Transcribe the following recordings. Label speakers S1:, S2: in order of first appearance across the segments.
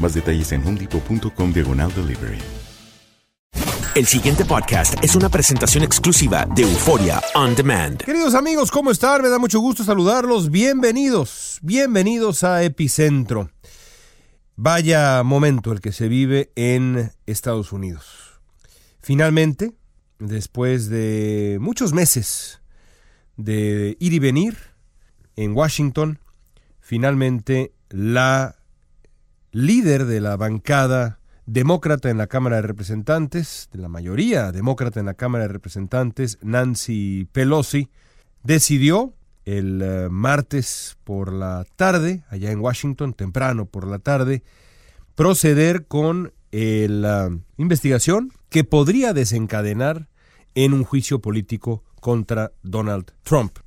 S1: Más detalles en homedepot.com diagonal delivery.
S2: El siguiente podcast es una presentación exclusiva de Euforia On Demand.
S3: Queridos amigos, ¿cómo están? Me da mucho gusto saludarlos. Bienvenidos, bienvenidos a Epicentro. Vaya momento el que se vive en Estados Unidos. Finalmente, después de muchos meses de ir y venir en Washington, finalmente la líder de la bancada demócrata en la Cámara de Representantes, de la mayoría demócrata en la Cámara de Representantes, Nancy Pelosi, decidió el eh, martes por la tarde, allá en Washington, temprano por la tarde, proceder con eh, la investigación que podría desencadenar en un juicio político contra Donald Trump.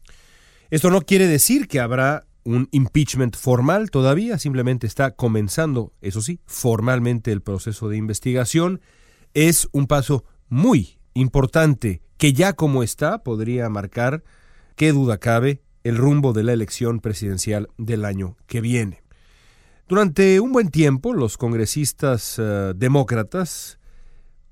S3: Esto no quiere decir que habrá un impeachment formal todavía, simplemente está comenzando, eso sí, formalmente el proceso de investigación. Es un paso muy importante que ya como está podría marcar, qué duda cabe, el rumbo de la elección presidencial del año que viene. Durante un buen tiempo, los congresistas uh, demócratas,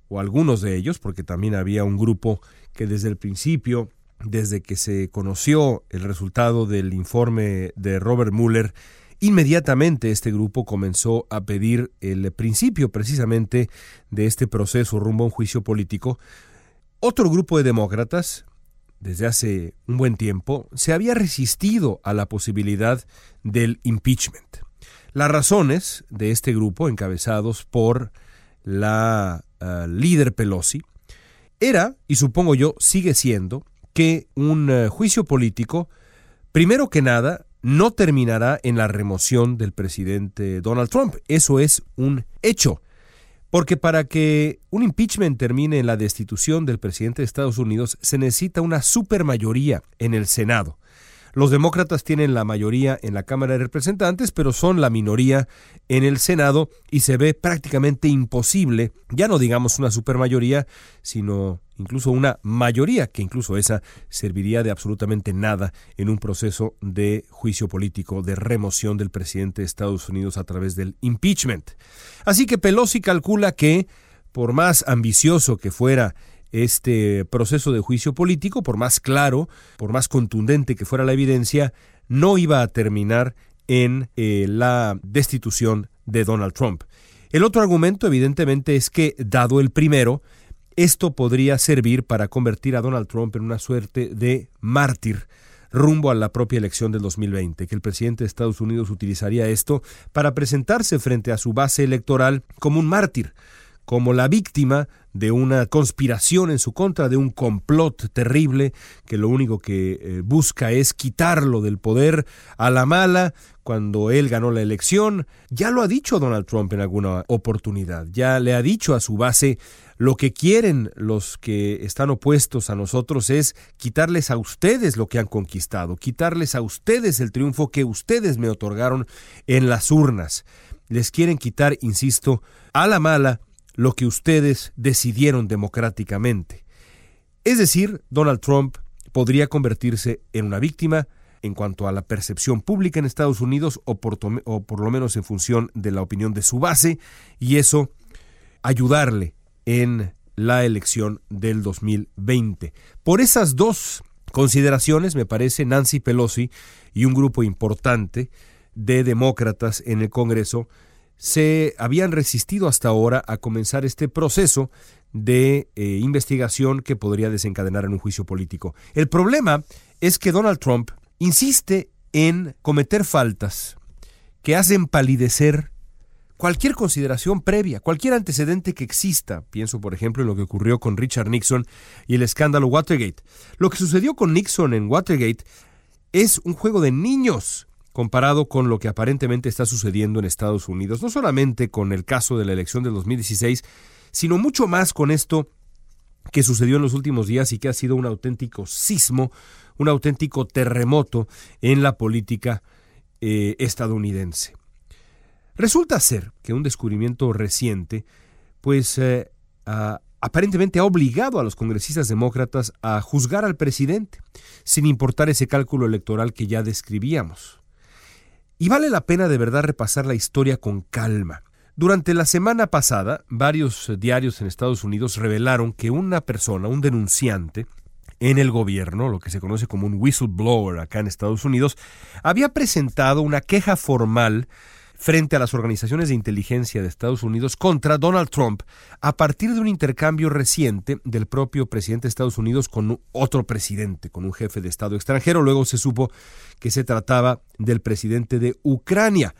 S3: o algunos de ellos, porque también había un grupo que desde el principio desde que se conoció el resultado del informe de Robert Mueller, inmediatamente este grupo comenzó a pedir el principio precisamente de este proceso rumbo a un juicio político. Otro grupo de demócratas, desde hace un buen tiempo, se había resistido a la posibilidad del impeachment. Las razones de este grupo, encabezados por la uh, líder Pelosi, era, y supongo yo sigue siendo, que un uh, juicio político, primero que nada, no terminará en la remoción del presidente Donald Trump. Eso es un hecho. Porque para que un impeachment termine en la destitución del presidente de Estados Unidos se necesita una supermayoría en el Senado. Los demócratas tienen la mayoría en la Cámara de Representantes, pero son la minoría en el Senado y se ve prácticamente imposible, ya no digamos una supermayoría, sino incluso una mayoría, que incluso esa serviría de absolutamente nada en un proceso de juicio político, de remoción del presidente de Estados Unidos a través del impeachment. Así que Pelosi calcula que, por más ambicioso que fuera este proceso de juicio político, por más claro, por más contundente que fuera la evidencia, no iba a terminar en eh, la destitución de Donald Trump. El otro argumento, evidentemente, es que, dado el primero, esto podría servir para convertir a Donald Trump en una suerte de mártir rumbo a la propia elección del 2020, que el presidente de Estados Unidos utilizaría esto para presentarse frente a su base electoral como un mártir, como la víctima de una conspiración en su contra, de un complot terrible que lo único que eh, busca es quitarlo del poder a la mala cuando él ganó la elección. Ya lo ha dicho Donald Trump en alguna oportunidad, ya le ha dicho a su base lo que quieren los que están opuestos a nosotros es quitarles a ustedes lo que han conquistado, quitarles a ustedes el triunfo que ustedes me otorgaron en las urnas. Les quieren quitar, insisto, a la mala lo que ustedes decidieron democráticamente. Es decir, Donald Trump podría convertirse en una víctima en cuanto a la percepción pública en Estados Unidos o por, o por, lo menos en función de la opinión de su base y eso ayudarle en la elección del 2020. Por esas dos consideraciones, me parece, Nancy Pelosi y un grupo importante de demócratas en el Congreso se habían resistido hasta ahora a comenzar este proceso de eh, investigación que podría desencadenar en un juicio político. El problema es que Donald Trump insiste en cometer faltas que hacen palidecer cualquier consideración previa, cualquier antecedente que exista. Pienso, por ejemplo, en lo que ocurrió con Richard Nixon y el escándalo Watergate. Lo que sucedió con Nixon en Watergate es un juego de niños comparado con lo que aparentemente está sucediendo en Estados Unidos, no solamente con el caso de la elección del 2016, sino mucho más con esto que sucedió en los últimos días y que ha sido un auténtico sismo, un auténtico terremoto en la política eh, estadounidense. Resulta ser que un descubrimiento reciente, pues eh, aparentemente ha obligado a los congresistas demócratas a juzgar al presidente, sin importar ese cálculo electoral que ya describíamos. Y vale la pena de verdad repasar la historia con calma. Durante la semana pasada, varios diarios en Estados Unidos revelaron que una persona, un denunciante, en el gobierno, lo que se conoce como un whistleblower acá en Estados Unidos, había presentado una queja formal frente a las organizaciones de inteligencia de Estados Unidos contra Donald Trump a partir de un intercambio reciente del propio presidente de Estados Unidos con otro presidente, con un jefe de Estado extranjero. Luego se supo que se trataba del presidente de Ucrania.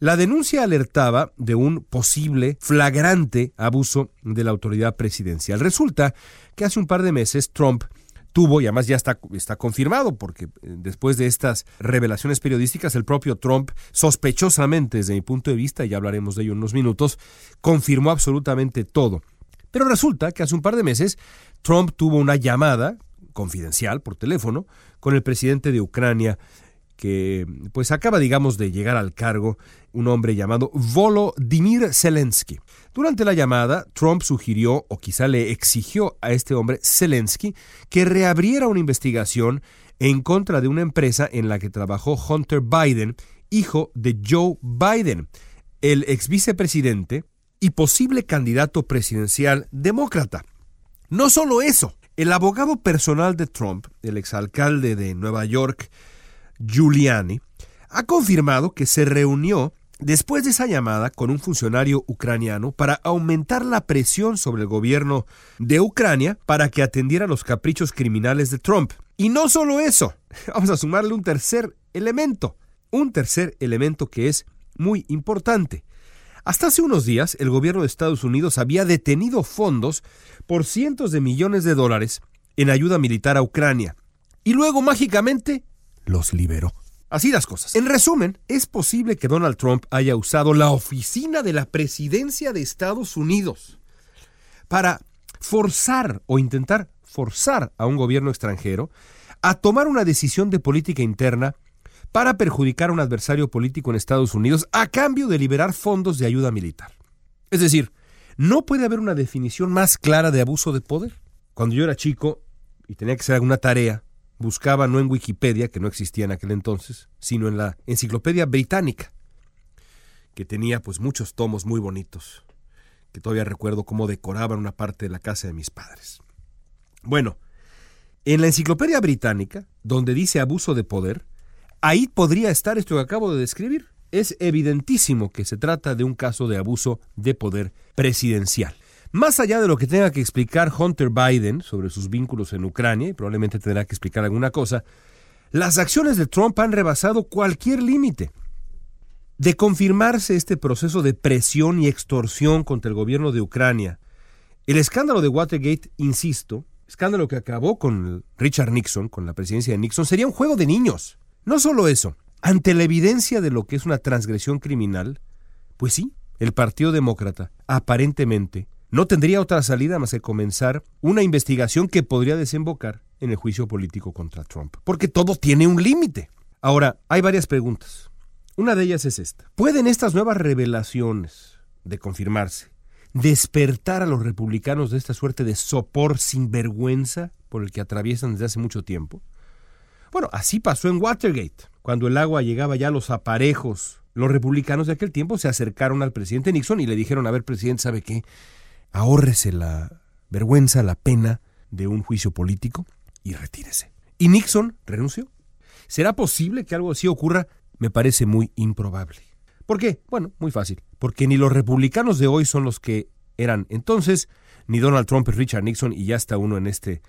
S3: La denuncia alertaba de un posible flagrante abuso de la autoridad presidencial. Resulta que hace un par de meses Trump tuvo, y además ya está, está confirmado, porque eh, después de estas revelaciones periodísticas, el propio Trump, sospechosamente desde mi punto de vista, y ya hablaremos de ello en unos minutos, confirmó absolutamente todo. Pero resulta que hace un par de meses Trump tuvo una llamada confidencial por teléfono con el presidente de Ucrania, que pues acaba, digamos, de llegar al cargo, un hombre llamado Volodymyr Zelensky. Durante la llamada, Trump sugirió, o quizá le exigió a este hombre, Zelensky, que reabriera una investigación en contra de una empresa en la que trabajó Hunter Biden, hijo de Joe Biden, el ex vicepresidente y posible candidato presidencial demócrata. No solo eso, el abogado personal de Trump, el exalcalde de Nueva York, Giuliani, ha confirmado que se reunió después de esa llamada con un funcionario ucraniano para aumentar la presión sobre el gobierno de Ucrania para que atendiera los caprichos criminales de Trump. Y no solo eso, vamos a sumarle un tercer elemento, un tercer elemento que es muy importante. Hasta hace unos días, el gobierno de Estados Unidos había detenido fondos por cientos de millones de dólares en ayuda militar a Ucrania. Y luego, mágicamente, los liberó. Así las cosas. En resumen, es posible que Donald Trump haya usado la oficina de la presidencia de Estados Unidos para forzar o intentar forzar a un gobierno extranjero a tomar una decisión de política interna para perjudicar a un adversario político en Estados Unidos a cambio de liberar fondos de ayuda militar. Es decir, no puede haber una definición más clara de abuso de poder. Cuando yo era chico y tenía que hacer alguna tarea, buscaba no en Wikipedia, que no existía en aquel entonces, sino en la Enciclopedia Británica, que tenía pues muchos tomos muy bonitos, que todavía recuerdo cómo decoraban una parte de la casa de mis padres. Bueno, en la Enciclopedia Británica, donde dice abuso de poder, ahí podría estar esto que acabo de describir. Es evidentísimo que se trata de un caso de abuso de poder presidencial. Más allá de lo que tenga que explicar Hunter Biden sobre sus vínculos en Ucrania, y probablemente tendrá que explicar alguna cosa, las acciones de Trump han rebasado cualquier límite. De confirmarse este proceso de presión y extorsión contra el gobierno de Ucrania, el escándalo de Watergate, insisto, escándalo que acabó con Richard Nixon, con la presidencia de Nixon, sería un juego de niños. No solo eso, ante la evidencia de lo que es una transgresión criminal, pues sí, el Partido Demócrata, aparentemente, no tendría otra salida más que comenzar una investigación que podría desembocar en el juicio político contra Trump. Porque todo tiene un límite. Ahora, hay varias preguntas. Una de ellas es esta. ¿Pueden estas nuevas revelaciones de confirmarse despertar a los republicanos de esta suerte de sopor sin vergüenza por el que atraviesan desde hace mucho tiempo? Bueno, así pasó en Watergate. Cuando el agua llegaba ya a los aparejos, los republicanos de aquel tiempo se acercaron al presidente Nixon y le dijeron, a ver, presidente, ¿sabe qué? Ahórrese la vergüenza, la pena de un juicio político y retírese. Y Nixon renunció. ¿Será posible que algo así ocurra? Me parece muy improbable. ¿Por qué? Bueno, muy fácil. Porque ni los republicanos de hoy son los que eran entonces, ni Donald Trump y Richard Nixon, y ya está uno en, este,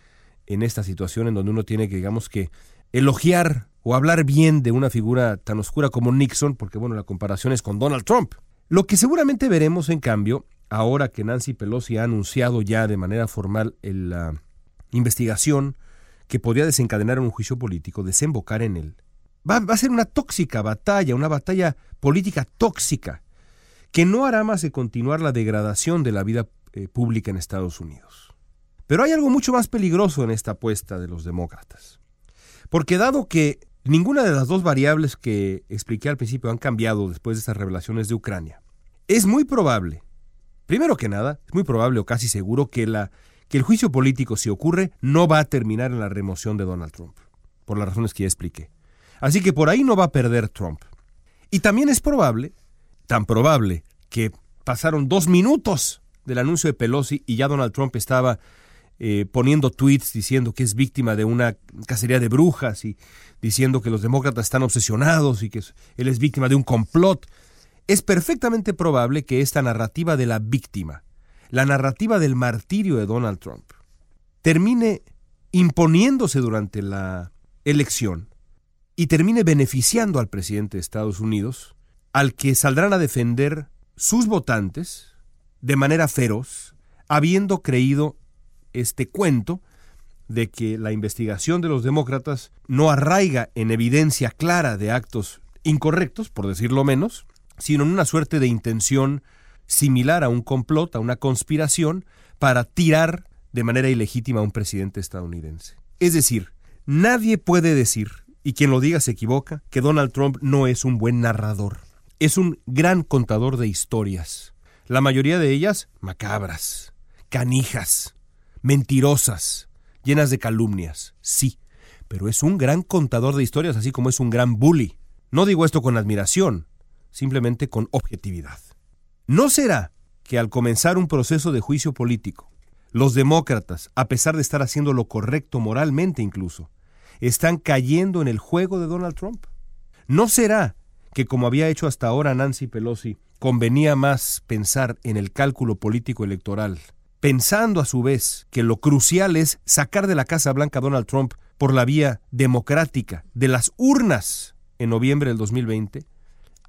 S3: en esta situación en donde uno tiene que, digamos que, elogiar o hablar bien de una figura tan oscura como Nixon, porque bueno, la comparación es con Donald Trump. Lo que seguramente veremos, en cambio, ahora que Nancy Pelosi ha anunciado ya de manera formal la investigación que podría desencadenar un juicio político, desembocar en él, va, a ser una tóxica batalla, una batalla política tóxica, que no hará más que continuar la degradación de la vida eh, pública en Estados Unidos. Pero hay algo mucho más peligroso en esta apuesta de los demócratas. Porque dado que ninguna de las dos variables que expliqué al principio han cambiado después de estas revelaciones de Ucrania, es muy probable, primero que nada, es muy probable o casi seguro que, la, que el juicio político, si ocurre, no va a terminar en la remoción de Donald Trump, por las razones que ya expliqué. Así que por ahí no va a perder Trump. Y también es probable, tan probable, que pasaron dos minutos del anuncio de Pelosi y ya Donald Trump estaba eh, poniendo tweets diciendo que es víctima de una cacería de brujas y diciendo que los demócratas están obsesionados y que él es víctima de un complot. Es perfectamente probable que esta narrativa de la víctima, la narrativa del martirio de Donald Trump, termine imponiéndose durante la elección y termine beneficiando al presidente de Estados Unidos, al que saldrán a defender sus votantes de manera feroz, habiendo creído este cuento de que la investigación de los demócratas no arraiga en evidencia clara de actos incorrectos, por decirlo menos, sino en una suerte de intención similar a un complot, a una conspiración, para tirar de manera ilegítima a un presidente estadounidense. Es decir, nadie puede decir, y quien lo diga se equivoca, que Donald Trump no es un buen narrador. Es un gran contador de historias, la mayoría de ellas macabras, canijas, mentirosas, llenas de calumnias, sí, pero es un gran contador de historias, así como es un gran bully. No digo esto con admiración, simplemente con objetividad. ¿No será que al comenzar un proceso de juicio político, los demócratas, a pesar de estar haciendo lo correcto moralmente incluso, están cayendo en el juego de Donald Trump? ¿No será que como había hecho hasta ahora Nancy Pelosi, convenía más pensar en el cálculo político electoral pensando a su vez que lo crucial es sacar de la Casa Blanca a Donald Trump por la vía democrática de las urnas en noviembre del 2020,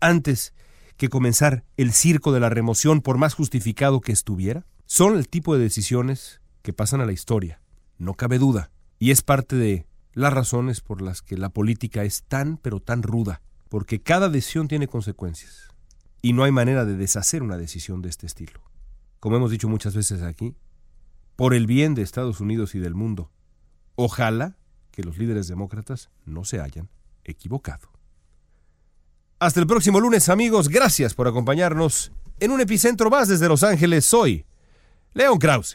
S3: antes que comenzar el circo de la remoción por más justificado que estuviera, son el tipo de decisiones que pasan a la historia, no cabe duda, y es parte de las razones por las que la política es tan pero tan ruda, porque cada decisión tiene consecuencias, y no hay manera de deshacer una decisión de este estilo como hemos dicho muchas veces aquí, por el bien de Estados Unidos y del mundo. Ojalá que los líderes demócratas no se hayan equivocado. Hasta el próximo lunes, amigos. Gracias por acompañarnos en un epicentro más desde Los Ángeles. Soy León Krause.